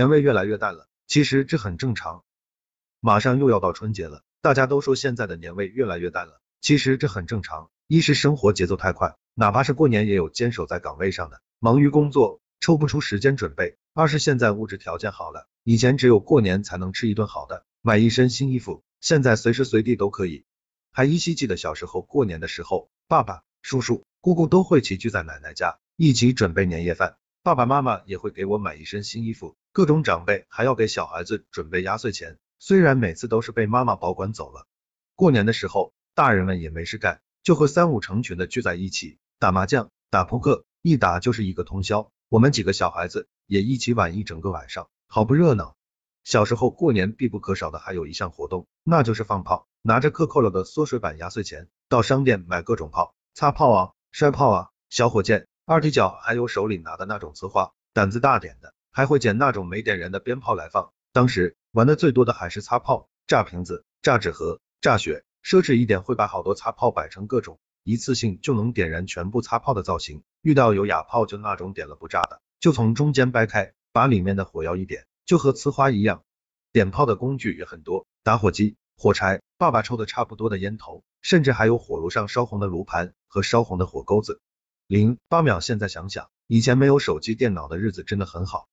年味越来越淡了，其实这很正常。马上又要到春节了，大家都说现在的年味越来越淡了，其实这很正常。一是生活节奏太快，哪怕是过年也有坚守在岗位上的，忙于工作，抽不出时间准备；二是现在物质条件好了，以前只有过年才能吃一顿好的，买一身新衣服，现在随时随地都可以。还依稀记得小时候过年的时候，爸爸、叔叔、姑姑都会齐聚在奶奶家，一起准备年夜饭。爸爸妈妈也会给我买一身新衣服，各种长辈还要给小孩子准备压岁钱。虽然每次都是被妈妈保管走了，过年的时候大人们也没事干，就会三五成群的聚在一起打麻将、打扑克，一打就是一个通宵。我们几个小孩子也一起玩一整个晚上，好不热闹。小时候过年必不可少的还有一项活动，那就是放炮，拿着克扣了的缩水版压岁钱，到商店买各种炮，擦炮啊、摔炮啊、小火箭。二踢脚，还有手里拿的那种呲花，胆子大点的还会捡那种没点燃的鞭炮来放。当时玩的最多的还是擦炮、炸瓶子、炸纸盒、炸雪，奢侈一点会把好多擦炮摆成各种一次性就能点燃全部擦炮的造型。遇到有哑炮就那种点了不炸的，就从中间掰开，把里面的火药一点，就和呲花一样。点炮的工具也很多，打火机、火柴、爸爸抽的差不多的烟头，甚至还有火炉上烧红的炉盘和烧红的火钩子。零八秒，现在想想，以前没有手机电脑的日子真的很好。